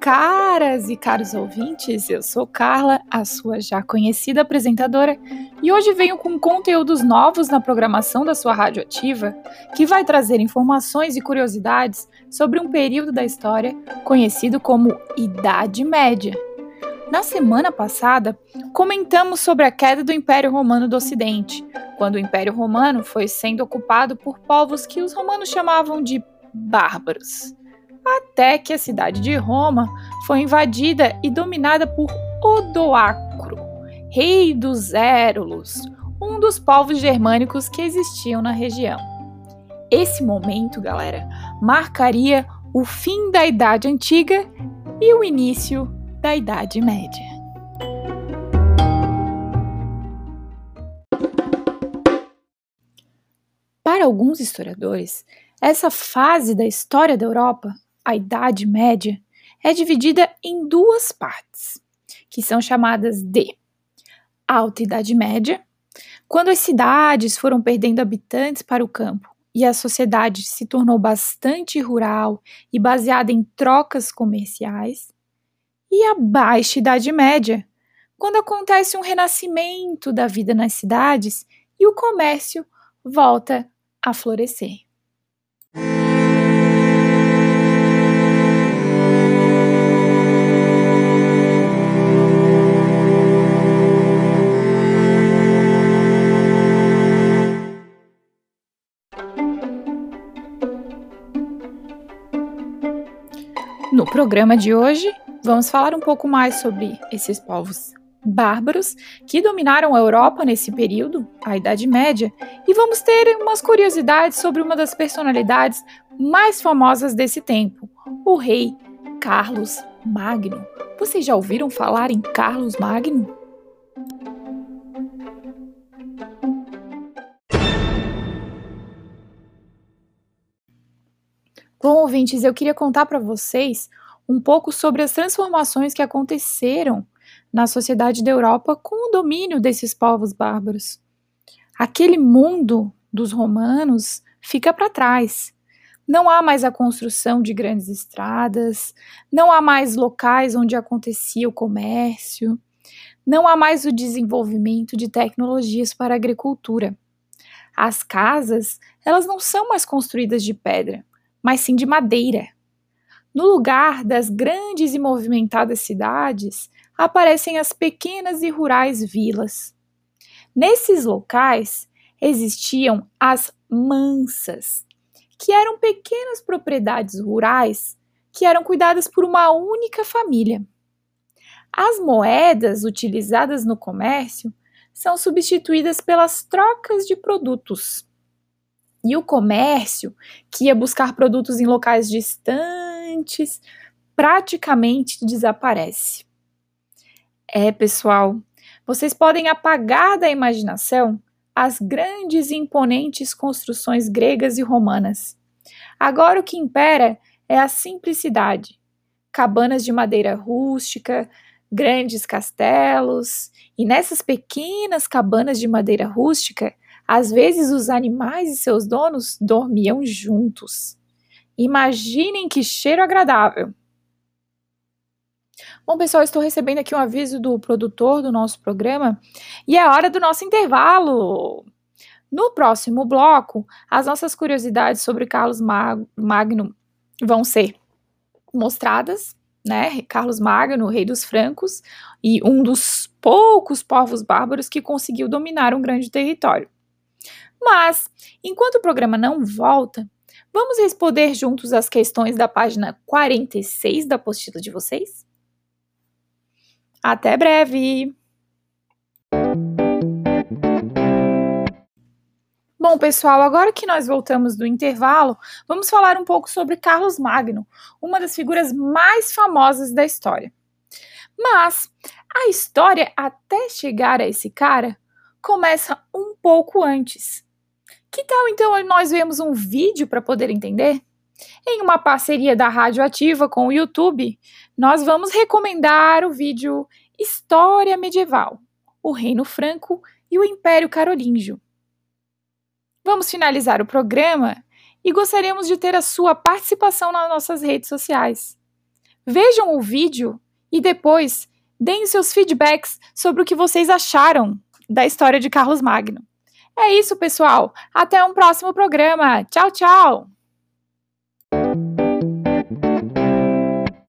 caras e caros ouvintes, eu sou Carla, a sua já conhecida apresentadora, e hoje venho com conteúdos novos na programação da sua rádio ativa, que vai trazer informações e curiosidades sobre um período da história conhecido como Idade Média. Na semana passada, comentamos sobre a queda do Império Romano do Ocidente, quando o Império Romano foi sendo ocupado por povos que os romanos chamavam de bárbaros até que a cidade de Roma foi invadida e dominada por Odoacro, rei dos Érulos, um dos povos germânicos que existiam na região. Esse momento, galera, marcaria o fim da Idade Antiga e o início da Idade Média. Para alguns historiadores, essa fase da história da Europa a Idade Média é dividida em duas partes, que são chamadas de Alta Idade Média, quando as cidades foram perdendo habitantes para o campo e a sociedade se tornou bastante rural e baseada em trocas comerciais, e a Baixa Idade Média, quando acontece um renascimento da vida nas cidades e o comércio volta a florescer. No programa de hoje, vamos falar um pouco mais sobre esses povos bárbaros que dominaram a Europa nesse período, a Idade Média, e vamos ter umas curiosidades sobre uma das personalidades mais famosas desse tempo, o rei Carlos Magno. Vocês já ouviram falar em Carlos Magno? Bom, ouvintes, eu queria contar para vocês um pouco sobre as transformações que aconteceram na sociedade da Europa com o domínio desses povos bárbaros. Aquele mundo dos romanos fica para trás. Não há mais a construção de grandes estradas, não há mais locais onde acontecia o comércio, não há mais o desenvolvimento de tecnologias para a agricultura. As casas, elas não são mais construídas de pedra mas sim de madeira. No lugar das grandes e movimentadas cidades, aparecem as pequenas e rurais vilas. Nesses locais existiam as mansas, que eram pequenas propriedades rurais que eram cuidadas por uma única família. As moedas utilizadas no comércio são substituídas pelas trocas de produtos. E o comércio, que ia buscar produtos em locais distantes, praticamente desaparece. É, pessoal, vocês podem apagar da imaginação as grandes e imponentes construções gregas e romanas. Agora o que impera é a simplicidade. Cabanas de madeira rústica, grandes castelos, e nessas pequenas cabanas de madeira rústica às vezes os animais e seus donos dormiam juntos. Imaginem que cheiro agradável! Bom, pessoal, estou recebendo aqui um aviso do produtor do nosso programa e é hora do nosso intervalo. No próximo bloco, as nossas curiosidades sobre Carlos Magno vão ser mostradas, né? Carlos Magno, rei dos francos e um dos poucos povos bárbaros que conseguiu dominar um grande território. Mas, enquanto o programa não volta, vamos responder juntos as questões da página 46 da apostila de vocês? Até breve! Bom, pessoal, agora que nós voltamos do intervalo, vamos falar um pouco sobre Carlos Magno, uma das figuras mais famosas da história. Mas a história até chegar a esse cara começa um pouco antes. Que tal então nós vemos um vídeo para poder entender? Em uma parceria da Rádio Ativa com o YouTube, nós vamos recomendar o vídeo História Medieval, o Reino Franco e o Império Carolíngio. Vamos finalizar o programa e gostaríamos de ter a sua participação nas nossas redes sociais. Vejam o vídeo e depois deem seus feedbacks sobre o que vocês acharam da história de Carlos Magno. É isso, pessoal. Até um próximo programa. Tchau, tchau!